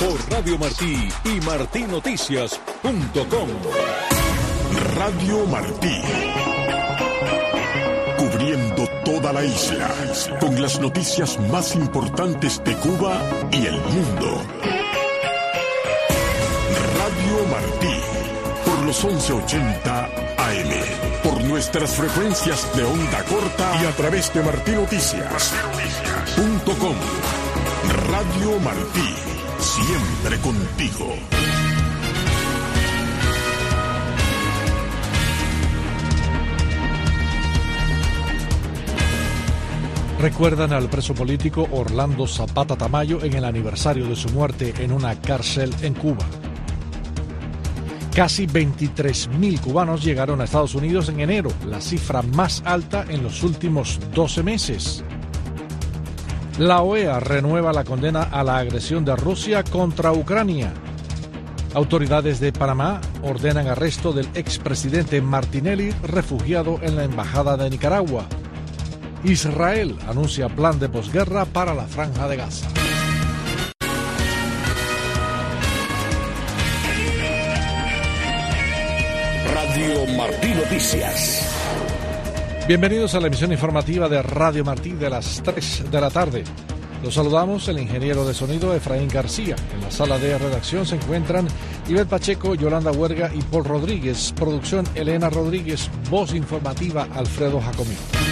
por Radio Martí y martinoticias.com. Radio Martí. Cubriendo toda la isla con las noticias más importantes de Cuba y el mundo. Radio Martí por los 1180 AM, por nuestras frecuencias de onda corta y a través de martinoticias.com. Radio Martí, siempre contigo. Recuerdan al preso político Orlando Zapata Tamayo en el aniversario de su muerte en una cárcel en Cuba. Casi 23.000 cubanos llegaron a Estados Unidos en enero, la cifra más alta en los últimos 12 meses. La OEA renueva la condena a la agresión de Rusia contra Ucrania. Autoridades de Panamá ordenan arresto del expresidente Martinelli, refugiado en la Embajada de Nicaragua. Israel anuncia plan de posguerra para la franja de Gaza. Radio Martí Noticias. Bienvenidos a la emisión informativa de Radio Martí de las 3 de la tarde. Los saludamos el ingeniero de sonido Efraín García. En la sala de redacción se encuentran Ivette Pacheco, Yolanda Huerga y Paul Rodríguez. Producción Elena Rodríguez. Voz informativa Alfredo Jacomín.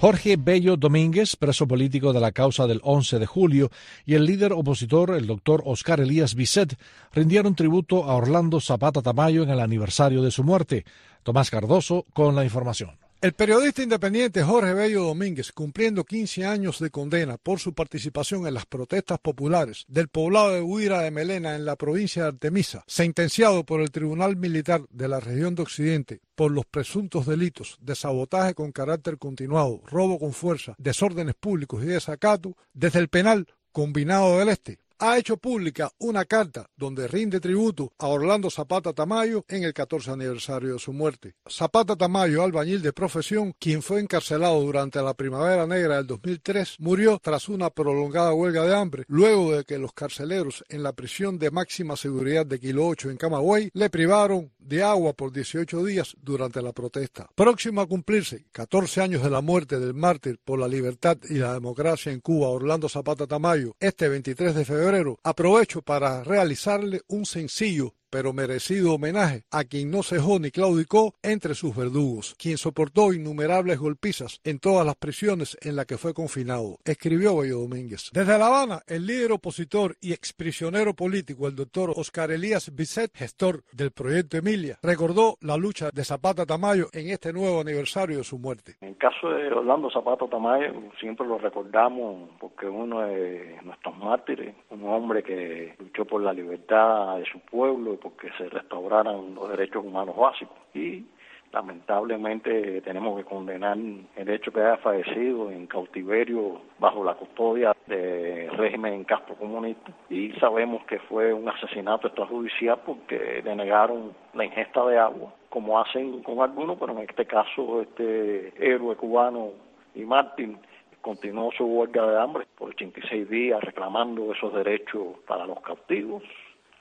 Jorge Bello Domínguez, preso político de la causa del 11 de julio, y el líder opositor, el doctor Oscar Elías Bisset, rindieron tributo a Orlando Zapata Tamayo en el aniversario de su muerte. Tomás Cardoso con la información. El periodista independiente Jorge Bello Domínguez, cumpliendo 15 años de condena por su participación en las protestas populares del poblado de Huira de Melena en la provincia de Artemisa, sentenciado por el Tribunal Militar de la región de Occidente por los presuntos delitos de sabotaje con carácter continuado, robo con fuerza, desórdenes públicos y desacato, desde el penal combinado del Este ha hecho pública una carta donde rinde tributo a Orlando Zapata Tamayo en el 14 aniversario de su muerte. Zapata Tamayo, albañil de profesión, quien fue encarcelado durante la Primavera Negra del 2003, murió tras una prolongada huelga de hambre, luego de que los carceleros en la prisión de máxima seguridad de Kilo 8 en Camagüey le privaron de agua por 18 días durante la protesta. Próximo a cumplirse 14 años de la muerte del mártir por la libertad y la democracia en Cuba, Orlando Zapata Tamayo, este 23 de febrero, aprovecho para realizarle un sencillo pero merecido homenaje a quien no cejó ni claudicó entre sus verdugos, quien soportó innumerables golpizas en todas las prisiones en las que fue confinado, escribió Bello Domínguez. Desde La Habana, el líder opositor y exprisionero político, el doctor Oscar Elías Bisset, gestor del proyecto Emilia, recordó la lucha de Zapata Tamayo en este nuevo aniversario de su muerte. En caso de Orlando Zapata Tamayo, siempre lo recordamos porque uno de nuestros mártires, un hombre que luchó por la libertad de su pueblo porque se restauraran los derechos humanos básicos. Y lamentablemente tenemos que condenar el hecho que haya fallecido en cautiverio bajo la custodia del régimen Castro comunista y sabemos que fue un asesinato extrajudicial porque le negaron la ingesta de agua como hacen con algunos pero en este caso este héroe cubano y Martín continuó su huelga de hambre por 86 días reclamando esos derechos para los cautivos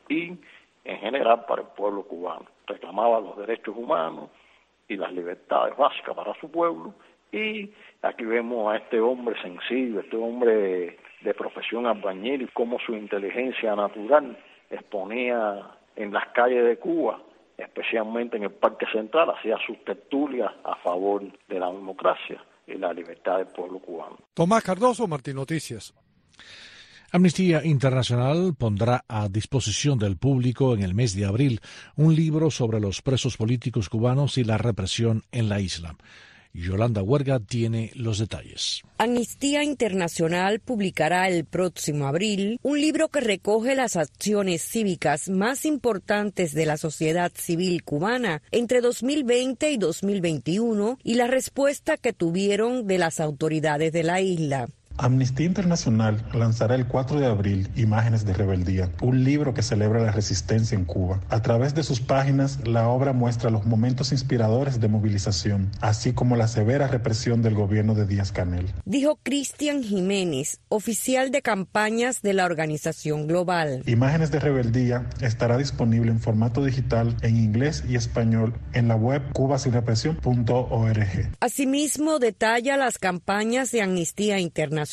y en general para el pueblo cubano. Reclamaba los derechos humanos y las libertades básicas para su pueblo y aquí vemos a este hombre sencillo, este hombre de profesión albañil y cómo su inteligencia natural exponía en las calles de Cuba, especialmente en el Parque Central, hacía sus tertulias a favor de la democracia y la libertad del pueblo cubano. Tomás Cardoso, Martín Noticias. Amnistía Internacional pondrá a disposición del público en el mes de abril un libro sobre los presos políticos cubanos y la represión en la isla. Yolanda Huerga tiene los detalles. Amnistía Internacional publicará el próximo abril un libro que recoge las acciones cívicas más importantes de la sociedad civil cubana entre 2020 y 2021 y la respuesta que tuvieron de las autoridades de la isla. Amnistía Internacional lanzará el 4 de abril Imágenes de Rebeldía, un libro que celebra la resistencia en Cuba. A través de sus páginas, la obra muestra los momentos inspiradores de movilización, así como la severa represión del gobierno de Díaz Canel. Dijo Cristian Jiménez, oficial de campañas de la organización global. Imágenes de Rebeldía estará disponible en formato digital en inglés y español en la web cubasinrepresión.org. Asimismo, detalla las campañas de Amnistía Internacional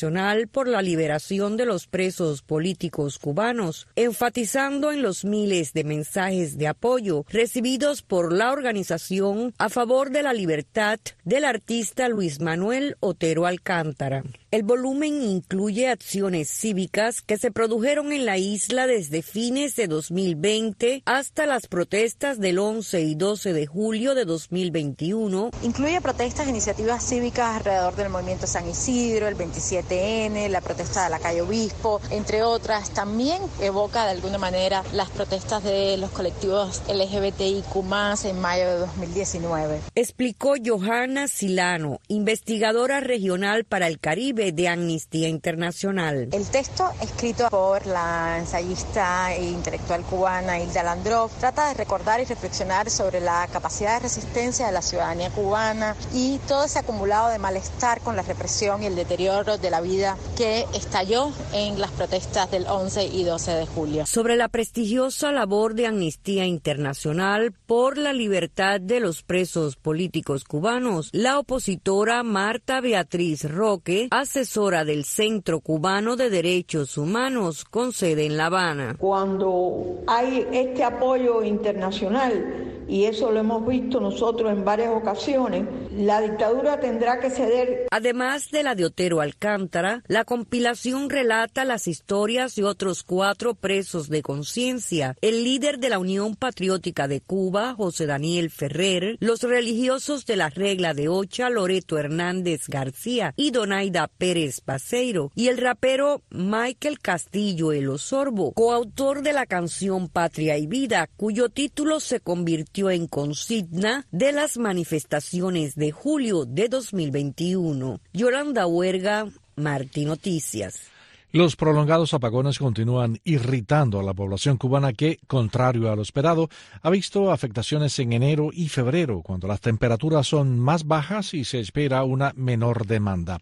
por la liberación de los presos políticos cubanos, enfatizando en los miles de mensajes de apoyo recibidos por la organización a favor de la libertad del artista Luis Manuel Otero Alcántara. El volumen incluye acciones cívicas que se produjeron en la isla desde fines de 2020 hasta las protestas del 11 y 12 de julio de 2021. Incluye protestas e iniciativas cívicas alrededor del movimiento San Isidro, el 27N, la protesta de la calle Obispo, entre otras. También evoca de alguna manera las protestas de los colectivos LGBTIQ en mayo de 2019. Explicó Johanna Silano, investigadora regional para el Caribe de Amnistía Internacional. El texto, escrito por la ensayista e intelectual cubana Hilda Landrov, trata de recordar y reflexionar sobre la capacidad de resistencia de la ciudadanía cubana y todo ese acumulado de malestar con la represión y el deterioro de la vida que estalló en las protestas del 11 y 12 de julio. Sobre la prestigiosa labor de Amnistía Internacional por la libertad de los presos políticos cubanos, la opositora Marta Beatriz Roque hace asesora del Centro Cubano de Derechos Humanos con sede en La Habana. Cuando hay este apoyo internacional, y eso lo hemos visto nosotros en varias ocasiones, la dictadura tendrá que ceder. Además de la de Otero Alcántara, la compilación relata las historias de otros cuatro presos de conciencia, el líder de la Unión Patriótica de Cuba, José Daniel Ferrer, los religiosos de la Regla de Ocha, Loreto Hernández García y Donaida Pérez Paseiro, y el rapero Michael Castillo El Osorbo, coautor de la canción Patria y Vida, cuyo título se convirtió en consigna de las manifestaciones de julio de 2021. Yolanda Huerga, Martí Noticias. Los prolongados apagones continúan irritando a la población cubana que, contrario a lo esperado, ha visto afectaciones en enero y febrero, cuando las temperaturas son más bajas y se espera una menor demanda.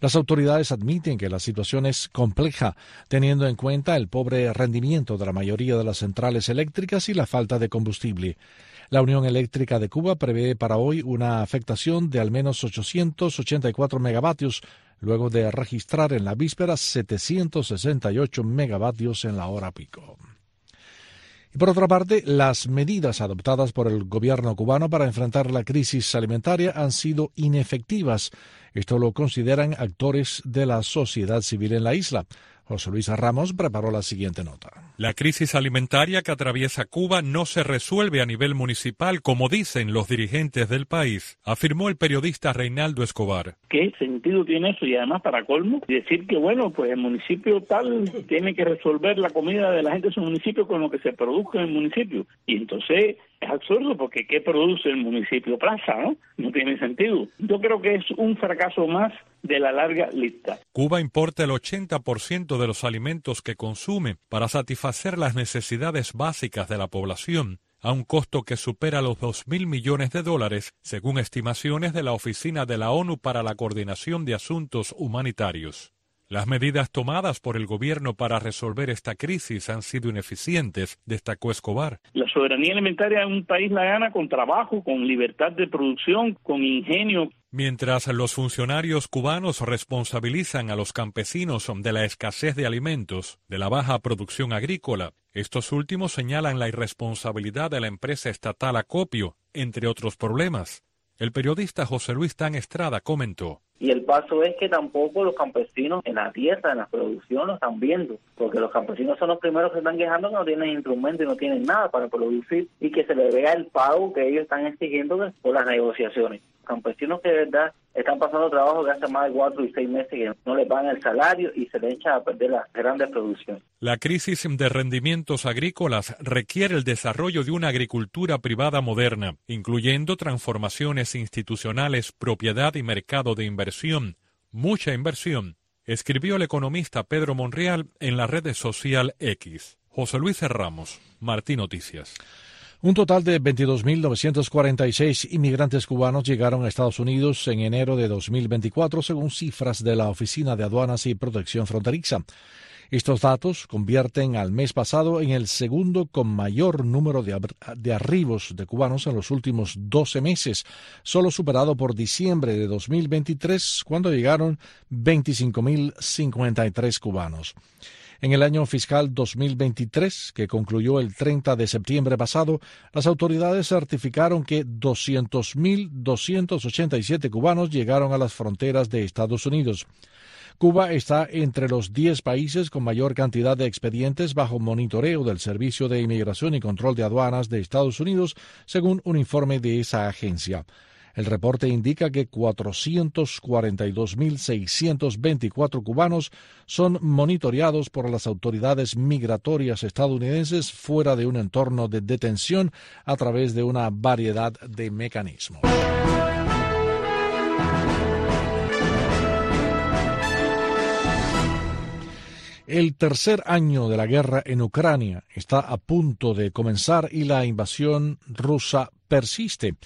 Las autoridades admiten que la situación es compleja, teniendo en cuenta el pobre rendimiento de la mayoría de las centrales eléctricas y la falta de combustible. La Unión Eléctrica de Cuba prevé para hoy una afectación de al menos 884 megavatios, luego de registrar en la víspera 768 megavatios en la hora pico. Por otra parte, las medidas adoptadas por el gobierno cubano para enfrentar la crisis alimentaria han sido inefectivas. Esto lo consideran actores de la sociedad civil en la isla. José Luis Ramos preparó la siguiente nota. La crisis alimentaria que atraviesa Cuba no se resuelve a nivel municipal, como dicen los dirigentes del país, afirmó el periodista Reinaldo Escobar. ¿Qué sentido tiene eso? Y además, para colmo, decir que, bueno, pues el municipio tal tiene que resolver la comida de la gente de su municipio con lo que se produzca en el municipio. Y entonces es absurdo porque ¿qué produce el municipio Plaza? ¿no? tiene sentido. Yo creo que es un fracaso más de la larga lista. Cuba importa el 80% de los alimentos que consume para satisfacer las necesidades básicas de la población a un costo que supera los 2.000 millones de dólares, según estimaciones de la Oficina de la ONU para la Coordinación de Asuntos Humanitarios. Las medidas tomadas por el gobierno para resolver esta crisis han sido ineficientes, destacó Escobar. La soberanía alimentaria en un país la gana con trabajo, con libertad de producción, con ingenio. Mientras los funcionarios cubanos responsabilizan a los campesinos de la escasez de alimentos, de la baja producción agrícola, estos últimos señalan la irresponsabilidad de la empresa estatal Acopio, entre otros problemas. El periodista José Luis Tan Estrada comentó. Y el paso es que tampoco los campesinos en la tierra, en la producción, lo están viendo, porque los campesinos son los primeros que están quejando que no tienen instrumentos y no tienen nada para producir y que se les vea el pago que ellos están exigiendo por las negociaciones campesinos que de verdad están pasando trabajo que hace más de cuatro y seis meses que no les pagan el salario y se les echa a perder las grandes producciones. La crisis de rendimientos agrícolas requiere el desarrollo de una agricultura privada moderna, incluyendo transformaciones institucionales, propiedad y mercado de inversión, mucha inversión escribió el economista Pedro Monreal en la red social X. José Luis Ramos, Martín Noticias. Un total de 22.946 inmigrantes cubanos llegaron a Estados Unidos en enero de 2024, según cifras de la Oficina de Aduanas y Protección Fronteriza. Estos datos convierten al mes pasado en el segundo con mayor número de, arribos de cubanos en los últimos 12 meses, solo superado por diciembre de 2023, cuando llegaron 25.053 cubanos. En el año fiscal 2023, que concluyó el 30 de septiembre pasado, las autoridades certificaron que 200.287 cubanos llegaron a las fronteras de Estados Unidos. Cuba está entre los 10 países con mayor cantidad de expedientes bajo monitoreo del Servicio de Inmigración y Control de Aduanas de Estados Unidos, según un informe de esa agencia. El reporte indica que 442.624 cubanos son monitoreados por las autoridades migratorias estadounidenses fuera de un entorno de detención a través de una variedad de mecanismos. El tercer año de la guerra en Ucrania está a punto de comenzar y la invasión rusa persiste.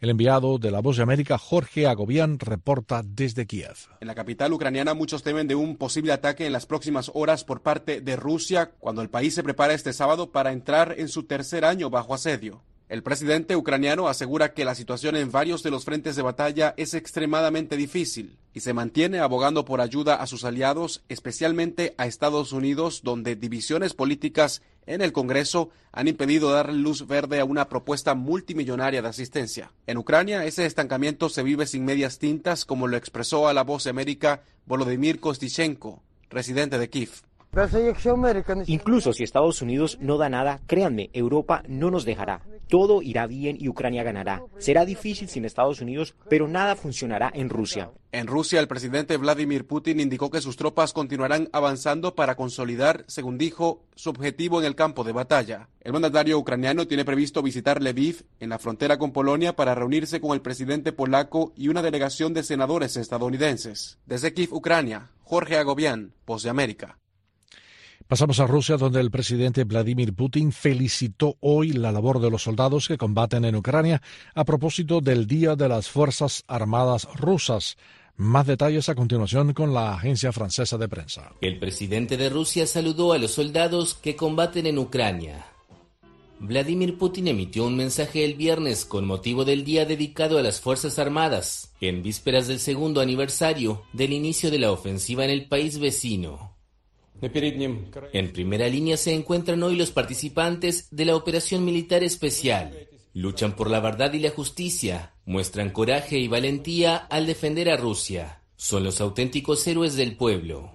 El enviado de La Voz de América, Jorge Agobián, reporta desde Kiev. En la capital ucraniana muchos temen de un posible ataque en las próximas horas por parte de Rusia cuando el país se prepara este sábado para entrar en su tercer año bajo asedio. El presidente ucraniano asegura que la situación en varios de los frentes de batalla es extremadamente difícil y se mantiene abogando por ayuda a sus aliados, especialmente a Estados Unidos, donde divisiones políticas en el Congreso han impedido dar luz verde a una propuesta multimillonaria de asistencia. En Ucrania, ese estancamiento se vive sin medias tintas, como lo expresó a la voz América Volodymyr Kostichenko, residente de Kiev. Incluso si Estados Unidos no da nada, créanme, Europa no nos dejará. Todo irá bien y Ucrania ganará. Será difícil sin Estados Unidos, pero nada funcionará en Rusia. En Rusia, el presidente Vladimir Putin indicó que sus tropas continuarán avanzando para consolidar, según dijo, su objetivo en el campo de batalla. El mandatario ucraniano tiene previsto visitar Lviv, en la frontera con Polonia, para reunirse con el presidente polaco y una delegación de senadores estadounidenses. Desde Kiev, Ucrania, Jorge Agobián, Voz de América. Pasamos a Rusia, donde el presidente Vladimir Putin felicitó hoy la labor de los soldados que combaten en Ucrania a propósito del Día de las Fuerzas Armadas Rusas. Más detalles a continuación con la agencia francesa de prensa. El presidente de Rusia saludó a los soldados que combaten en Ucrania. Vladimir Putin emitió un mensaje el viernes con motivo del día dedicado a las Fuerzas Armadas, en vísperas del segundo aniversario del inicio de la ofensiva en el país vecino. En primera línea se encuentran hoy los participantes de la operación militar especial. Luchan por la verdad y la justicia, muestran coraje y valentía al defender a Rusia. Son los auténticos héroes del pueblo.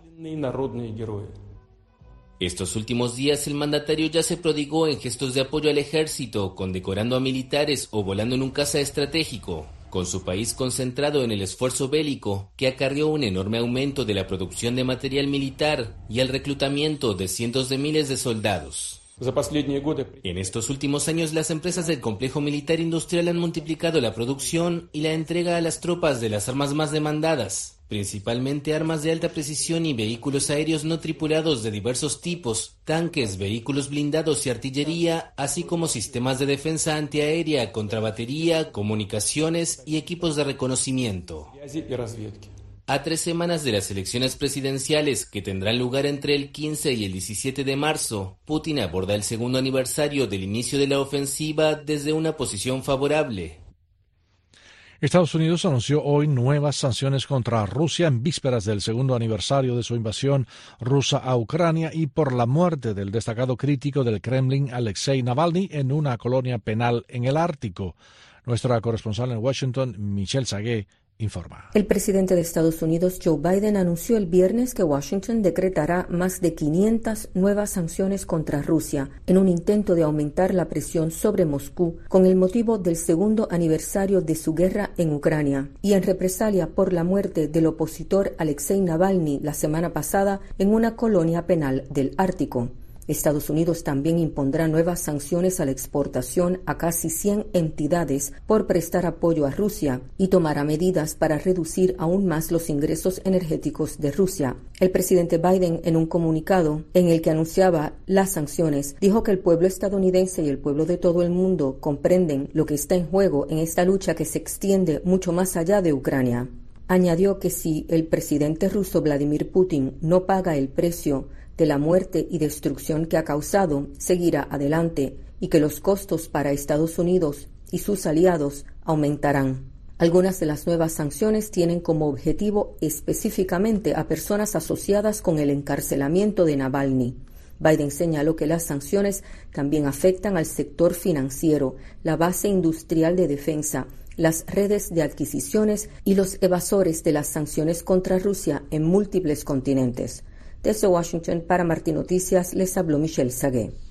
Estos últimos días el mandatario ya se prodigó en gestos de apoyo al ejército, condecorando a militares o volando en un caza estratégico, con su país concentrado en el esfuerzo bélico que acarrió un enorme aumento de la producción de material militar y el reclutamiento de cientos de miles de soldados. En estos últimos años las empresas del complejo militar industrial han multiplicado la producción y la entrega a las tropas de las armas más demandadas, principalmente armas de alta precisión y vehículos aéreos no tripulados de diversos tipos, tanques, vehículos blindados y artillería, así como sistemas de defensa antiaérea, contrabatería, comunicaciones y equipos de reconocimiento. A tres semanas de las elecciones presidenciales que tendrán lugar entre el 15 y el 17 de marzo, Putin aborda el segundo aniversario del inicio de la ofensiva desde una posición favorable. Estados Unidos anunció hoy nuevas sanciones contra Rusia en vísperas del segundo aniversario de su invasión rusa a Ucrania y por la muerte del destacado crítico del Kremlin Alexei Navalny en una colonia penal en el Ártico. Nuestra corresponsal en Washington, Michelle Sagué, El presidente de Estados Unidos, Joe Biden, anunció el viernes que Washington decretará más de 500 nuevas sanciones contra Rusia en un intento de aumentar la presión sobre Moscú con el motivo del segundo aniversario de su guerra en Ucrania y en represalia por la muerte del opositor Alexei Navalny la semana pasada en una colonia penal del Ártico. Estados Unidos también impondrá nuevas sanciones a la exportación a casi 100 entidades por prestar apoyo a Rusia y tomará medidas para reducir aún más los ingresos energéticos de Rusia. El presidente Biden, en un comunicado en el que anunciaba las sanciones, dijo que el pueblo estadounidense y el pueblo de todo el mundo comprenden lo que está en juego en esta lucha que se extiende mucho más allá de Ucrania. Añadió que si el presidente ruso Vladimir Putin no paga el precio de la muerte y destrucción que ha causado seguirá adelante y que los costos para Estados Unidos y sus aliados aumentarán. Algunas de las nuevas sanciones tienen como objetivo específicamente a personas asociadas con el encarcelamiento de Navalny. Biden señaló que las sanciones también afectan al sector financiero, la base industrial de defensa, las redes de adquisiciones y los evasores de las sanciones contra Rusia en múltiples continentes. Desde Washington para Martín Noticias les habló Michelle Sagué.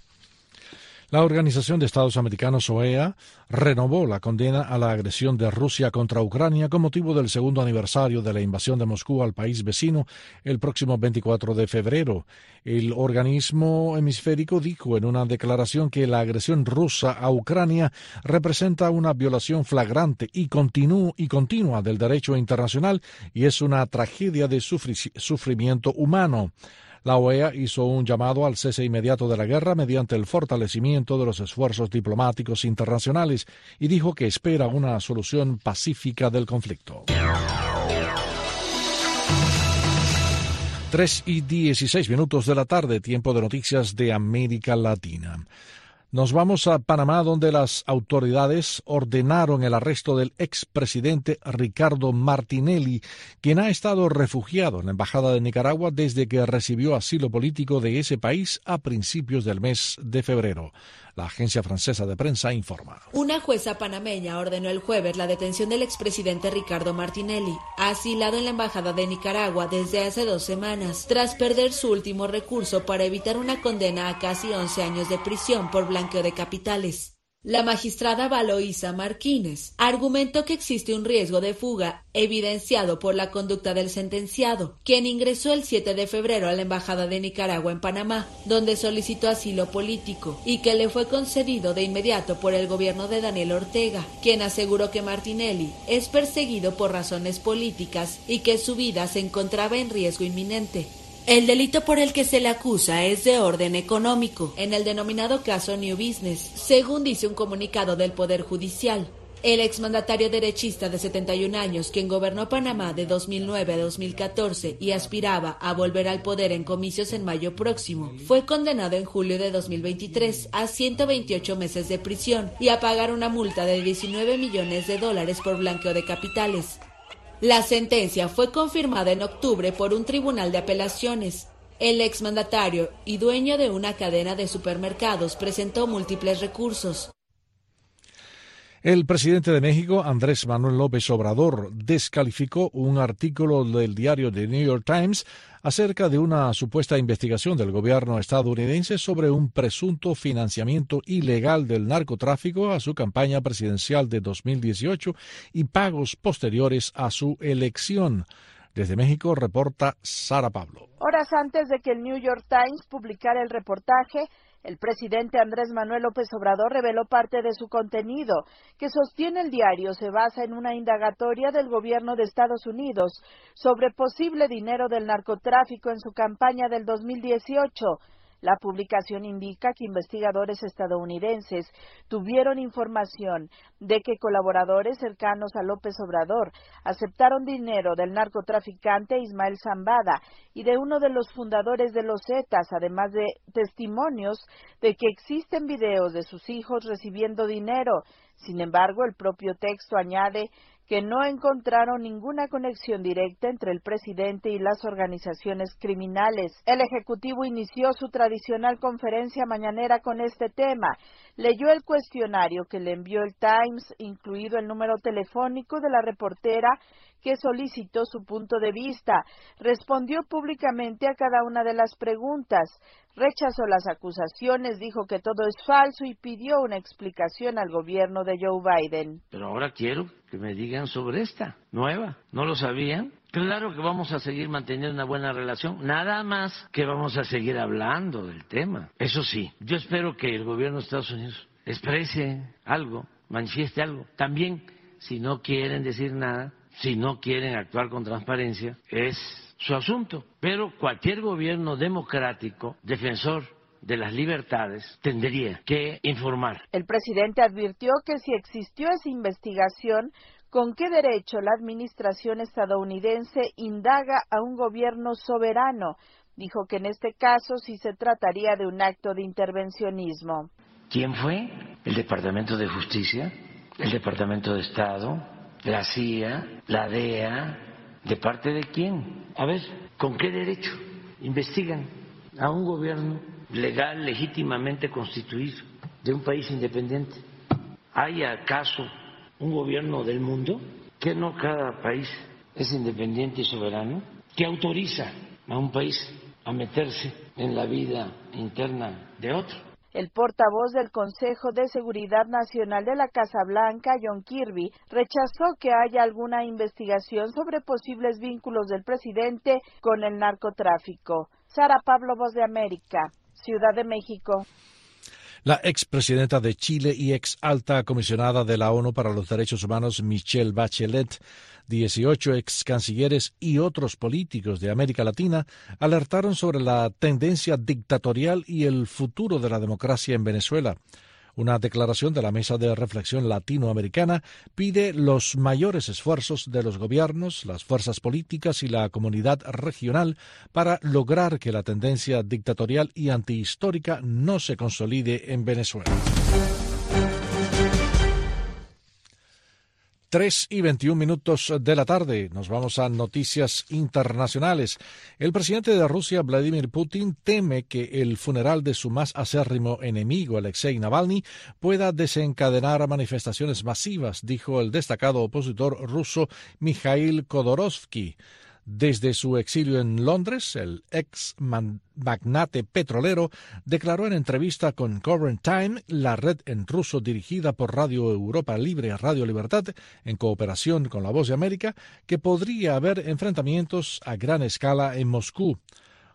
La Organización de Estados Americanos, OEA, renovó la condena a la agresión de Rusia contra Ucrania con motivo del segundo aniversario de la invasión de Moscú al país vecino el próximo 24 de febrero. El organismo hemisférico dijo en una declaración que la agresión rusa a Ucrania representa una violación flagrante y, y continua del derecho internacional y es una tragedia de sufrimiento humano. La OEA hizo un llamado al cese inmediato de la guerra mediante el fortalecimiento de los esfuerzos diplomáticos internacionales y dijo que espera una solución pacífica del conflicto. Tres y dieciséis minutos de la tarde, tiempo de noticias de América Latina. Nos vamos a Panamá, donde las autoridades ordenaron el arresto del expresidente Ricardo Martinelli, quien ha estado refugiado en la Embajada de Nicaragua desde que recibió asilo político de ese país a principios del mes de febrero. La agencia francesa de prensa informa. Una jueza panameña ordenó el jueves la detención del expresidente Ricardo Martinelli, asilado en la Embajada de Nicaragua desde hace dos semanas, tras perder su último recurso para evitar una condena a casi 11 años de prisión por blanqueo de capitales. La magistrada Valoisa Marquines argumentó que existe un riesgo de fuga evidenciado por la conducta del sentenciado, quien ingresó el 7 de febrero a la Embajada de Nicaragua en Panamá, donde solicitó asilo político y que le fue concedido de inmediato por el gobierno de Daniel Ortega, quien aseguró que Martinelli es perseguido por razones políticas y que su vida se encontraba en riesgo inminente. El delito por el que se le acusa es de orden económico, en el denominado caso New Business, según dice un comunicado del Poder Judicial. El exmandatario derechista de 71 años, quien gobernó Panamá de 2009 a 2014 y aspiraba a volver al poder en comicios en mayo próximo, fue condenado en julio de 2023 a 128 meses de prisión y a pagar una multa de 19 millones de dólares por blanqueo de capitales. La sentencia fue confirmada en octubre por un tribunal de apelaciones. El exmandatario y dueño de una cadena de supermercados presentó múltiples recursos. El presidente de México, Andrés Manuel López Obrador, descalificó un artículo del diario The New York Times acerca de una supuesta investigación del gobierno estadounidense sobre un presunto financiamiento ilegal del narcotráfico a su campaña presidencial de 2018 y pagos posteriores a su elección. Desde México reporta Sara Pablo. Horas antes de que el New York Times publicara el reportaje, el presidente Andrés Manuel López Obrador reveló parte de su contenido, que sostiene el diario se basa en una indagatoria del gobierno de Estados Unidos sobre posible dinero del narcotráfico en su campaña del 2018 la publicación indica que investigadores estadounidenses tuvieron información de que colaboradores cercanos a López Obrador aceptaron dinero del narcotraficante Ismael Zambada y de uno de los fundadores de los Zetas, además de testimonios de que existen videos de sus hijos recibiendo dinero. Sin embargo, el propio texto añade que no encontraron ninguna conexión directa entre el presidente y las organizaciones criminales. El Ejecutivo inició su tradicional conferencia mañanera con este tema. Leyó el cuestionario que le envió el Times, incluido el número telefónico de la reportera que solicitó su punto de vista. Respondió públicamente a cada una de las preguntas. Rechazó las acusaciones, dijo que todo es falso y pidió una explicación al gobierno de Joe Biden. Pero ahora quiero que me digan sobre esta nueva. ¿No lo sabían? Claro que vamos a seguir manteniendo una buena relación, nada más que vamos a seguir hablando del tema. Eso sí, yo espero que el gobierno de Estados Unidos exprese algo, manifieste algo. También, si no quieren decir nada, si no quieren actuar con transparencia, es su asunto. Pero cualquier gobierno democrático, defensor de las libertades tendría que informar. El presidente advirtió que si existió esa investigación, ¿con qué derecho la administración estadounidense indaga a un gobierno soberano? Dijo que en este caso sí se trataría de un acto de intervencionismo. ¿Quién fue? ¿El Departamento de Justicia? ¿El Departamento de Estado? ¿La CIA? ¿La DEA? ¿De parte de quién? A ver, ¿con qué derecho investigan a un gobierno legal, legítimamente constituido de un país independiente. ¿Hay acaso un gobierno del mundo que no cada país es independiente y soberano, que autoriza a un país a meterse en la vida interna de otro? El portavoz del Consejo de Seguridad Nacional de la Casa Blanca, John Kirby, rechazó que haya alguna investigación sobre posibles vínculos del presidente con el narcotráfico. Sara Pablo, Voz de América. Ciudad de México. La expresidenta de Chile y ex alta comisionada de la ONU para los Derechos Humanos, Michelle Bachelet, 18 ex cancilleres y otros políticos de América Latina alertaron sobre la tendencia dictatorial y el futuro de la democracia en Venezuela. Una declaración de la Mesa de Reflexión Latinoamericana pide los mayores esfuerzos de los gobiernos, las fuerzas políticas y la comunidad regional para lograr que la tendencia dictatorial y antihistórica no se consolide en Venezuela. 3 y 21 minutos de la tarde. Nos vamos a noticias internacionales. El presidente de Rusia, Vladimir Putin, teme que el funeral de su más acérrimo enemigo, Alexei Navalny, pueda desencadenar manifestaciones masivas, dijo el destacado opositor ruso Mikhail Khodorkovsky. Desde su exilio en Londres, el ex magnate petrolero declaró en entrevista con Current Time, la red en ruso dirigida por Radio Europa Libre Radio Libertad, en cooperación con La Voz de América, que podría haber enfrentamientos a gran escala en Moscú.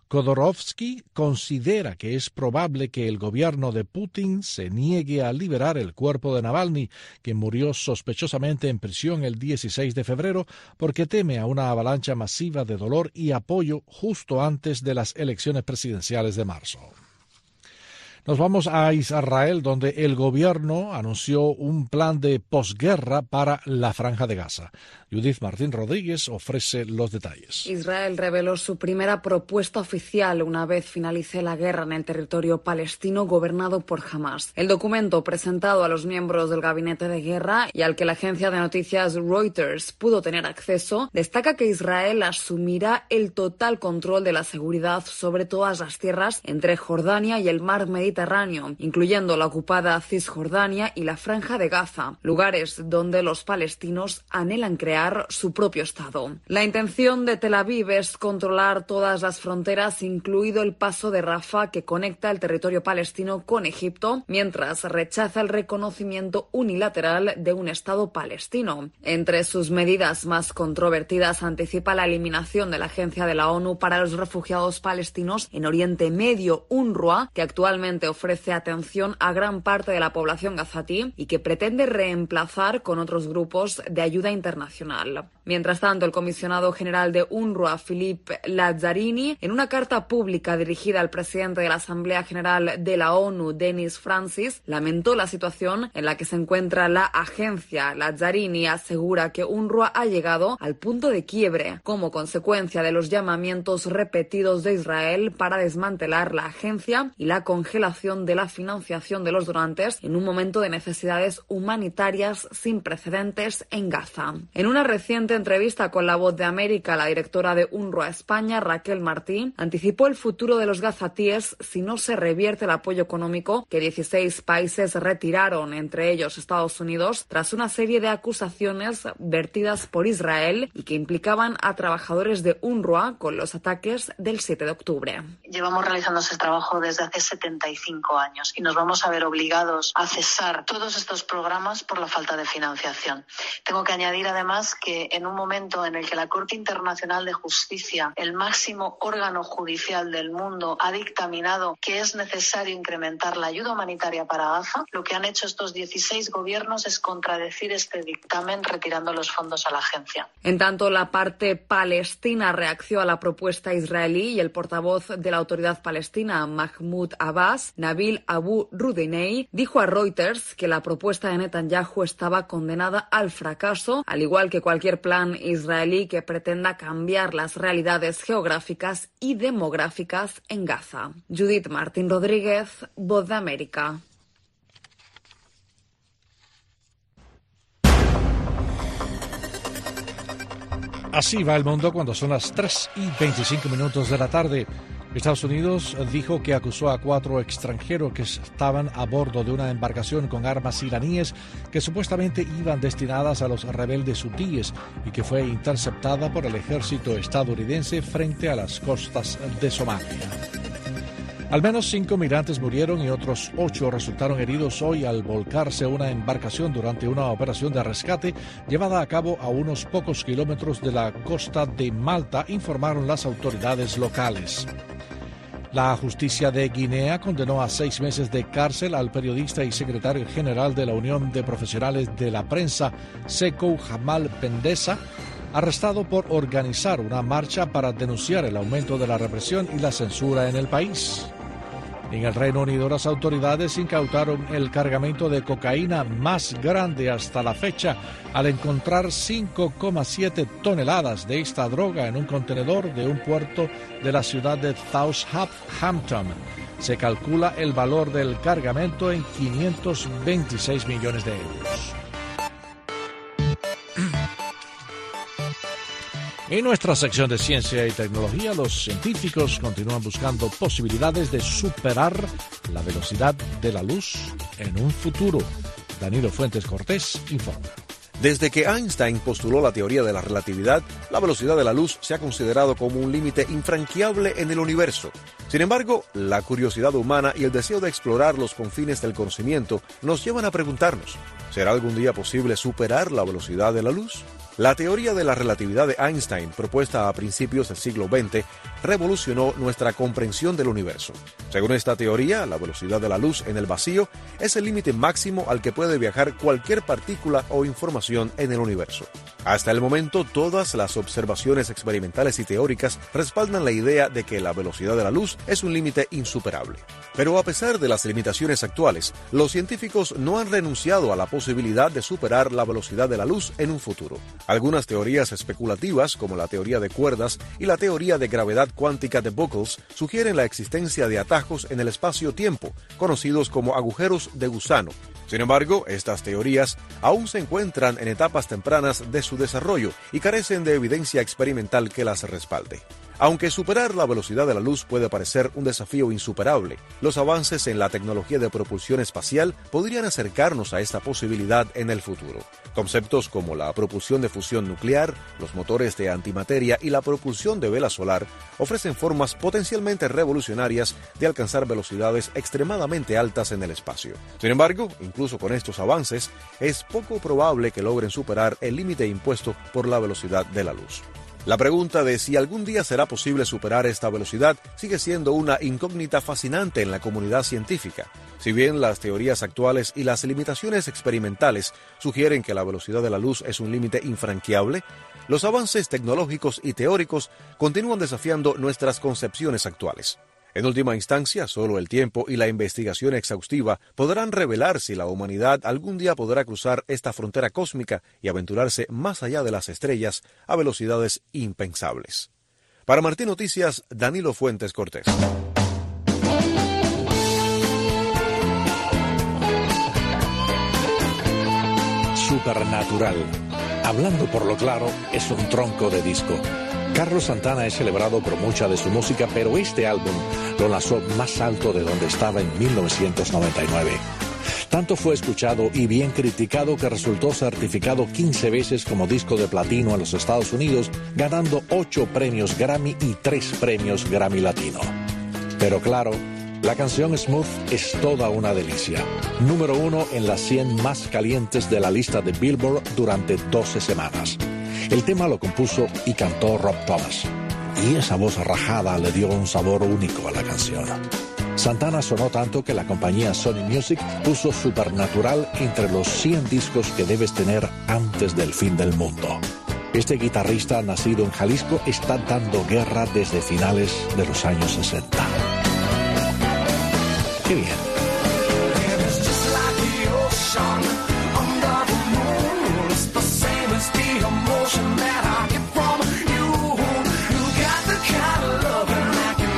Khodorovsky considera que es probable que el gobierno de Putin se niegue a liberar el cuerpo de Navalny, que murió sospechosamente en prisión el 16 de febrero porque teme a una avalancha masiva de dolor y apoyo justo antes de las elecciones presidenciales de marzo. Nos vamos a Israel, donde el gobierno anunció un plan de posguerra para la franja de Gaza. Judith Martín Rodríguez ofrece los detalles. Israel reveló su primera propuesta oficial una vez finalice la guerra en el territorio palestino gobernado por Hamas. El documento presentado a los miembros del gabinete de guerra y al que la agencia de noticias Reuters pudo tener acceso destaca que Israel asumirá el total control de la seguridad sobre todas las tierras entre Jordania y el mar Mediterráneo, incluyendo la ocupada Cisjordania y la franja de Gaza, lugares donde los palestinos anhelan crear su propio Estado. La intención de Tel Aviv es controlar todas las fronteras, incluido el paso de Rafah que conecta el territorio palestino con Egipto, mientras rechaza el reconocimiento unilateral de un Estado palestino. Entre sus medidas más controvertidas anticipa la eliminación de la Agencia de la ONU para los Refugiados Palestinos en Oriente Medio, UNRWA, que actualmente ofrece atención a gran parte de la población gazatí y que pretende reemplazar con otros grupos de ayuda internacional. Mientras tanto, el comisionado general de UNRWA, Philippe Lazzarini, en una carta pública dirigida al presidente de la Asamblea General de la ONU, Denis Francis, lamentó la situación en la que se encuentra la agencia. Lazzarini asegura que UNRWA ha llegado al punto de quiebre como consecuencia de los llamamientos repetidos de Israel para desmantelar la agencia y la congelación de la financiación de los donantes en un momento de necesidades humanitarias sin precedentes en Gaza. En una reciente entrevista con La Voz de América, la directora de UNRWA España, Raquel Martín, anticipó el futuro de los gazatíes si no se revierte el apoyo económico que 16 países retiraron, entre ellos Estados Unidos, tras una serie de acusaciones vertidas por Israel y que implicaban a trabajadores de UNRWA con los ataques del 7 de octubre. Llevamos realizando ese trabajo desde hace 75 años y nos vamos a ver obligados a cesar todos estos programas por la falta de financiación. Tengo que añadir además que en un momento en el que la Corte Internacional de Justicia, el máximo órgano judicial del mundo, ha dictaminado que es necesario incrementar la ayuda humanitaria para Gaza, lo que han hecho estos 16 gobiernos es contradecir este dictamen retirando los fondos a la agencia. En tanto, la parte palestina reaccionó a la propuesta israelí y el portavoz de la autoridad palestina, Mahmoud Abbas, Nabil Abu Rudinei, dijo a Reuters que la propuesta de Netanyahu estaba condenada al fracaso, al igual que cualquier plan israelí que pretenda cambiar las realidades geográficas y demográficas en Gaza. Judith Martín Rodríguez, Voz de América. Así va el mundo cuando son las 3 y 25 minutos de la tarde. Estados Unidos dijo que acusó a cuatro extranjeros que estaban a bordo de una embarcación con armas iraníes que supuestamente iban destinadas a los rebeldes hutíes y que fue interceptada por el ejército estadounidense frente a las costas de Somalia. Al menos cinco migrantes murieron y otros ocho resultaron heridos hoy al volcarse una embarcación durante una operación de rescate llevada a cabo a unos pocos kilómetros de la costa de Malta, informaron las autoridades locales. La justicia de Guinea condenó a seis meses de cárcel al periodista y secretario general de la Unión de Profesionales de la Prensa, Sekou Jamal Pendesa, arrestado por organizar una marcha para denunciar el aumento de la represión y la censura en el país. En el Reino Unido las autoridades incautaron el cargamento de cocaína más grande hasta la fecha al encontrar 5,7 toneladas de esta droga en un contenedor de un puerto de la ciudad de Southampton. Se calcula el valor del cargamento en 526 millones de euros. En nuestra sección de ciencia y tecnología, los científicos continúan buscando posibilidades de superar la velocidad de la luz en un futuro. Danilo Fuentes Cortés informa. Desde que Einstein postuló la teoría de la relatividad, la velocidad de la luz se ha considerado como un límite infranqueable en el universo. Sin embargo, la curiosidad humana y el deseo de explorar los confines del conocimiento nos llevan a preguntarnos, ¿será algún día posible superar la velocidad de la luz? La teoría de la relatividad de Einstein, propuesta a principios del siglo XX, revolucionó nuestra comprensión del universo. Según esta teoría, la velocidad de la luz en el vacío es el límite máximo al que puede viajar cualquier partícula o información en el universo. Hasta el momento, todas las observaciones experimentales y teóricas respaldan la idea de que la velocidad de la luz es un límite insuperable. Pero a pesar de las limitaciones actuales, los científicos no han renunciado a la posibilidad de superar la velocidad de la luz en un futuro. Algunas teorías especulativas, como la teoría de cuerdas y la teoría de gravedad cuántica de Buckles, sugieren la existencia de atajos en el espacio-tiempo, conocidos como agujeros de gusano. Sin embargo, estas teorías aún se encuentran en etapas tempranas de su desarrollo y carecen de evidencia experimental que las respalde. Aunque superar la velocidad de la luz puede parecer un desafío insuperable, los avances en la tecnología de propulsión espacial podrían acercarnos a esta posibilidad en el futuro. Conceptos como la propulsión de fusión nuclear, los motores de antimateria y la propulsión de vela solar ofrecen formas potencialmente revolucionarias de alcanzar velocidades extremadamente altas en el espacio. Sin embargo, incluso con estos avances, es poco probable que logren superar el límite impuesto por la velocidad de la luz. La pregunta de si algún día será posible superar esta velocidad sigue siendo una incógnita fascinante en la comunidad científica. Si bien las teorías actuales y las limitaciones experimentales sugieren que la velocidad de la luz es un límite infranqueable, los avances tecnológicos y teóricos continúan desafiando nuestras concepciones actuales. En última instancia, solo el tiempo y la investigación exhaustiva podrán revelar si la humanidad algún día podrá cruzar esta frontera cósmica y aventurarse más allá de las estrellas a velocidades impensables. Para Martín Noticias, Danilo Fuentes Cortés. Supernatural. Hablando por lo claro, es un tronco de disco Carlos Santana es celebrado por mucha de su música, pero este álbum lo lanzó más alto de donde estaba en 1999. Tanto fue escuchado y bien criticado que resultó certificado 15 veces como disco de platino en los Estados Unidos, ganando 8 premios Grammy y 3 premios Grammy Latino. Pero claro, la canción Smooth es toda una delicia. Número uno en las 100 más calientes de la lista de Billboard durante 12 semanas. El tema lo compuso y cantó Rob Thomas. Y esa voz rajada le dio un sabor único a la canción. Santana sonó tanto que la compañía Sony Music puso Supernatural entre los 100 discos que debes tener antes del fin del mundo. Este guitarrista nacido en Jalisco está dando guerra desde finales de los años 60. Qué bien.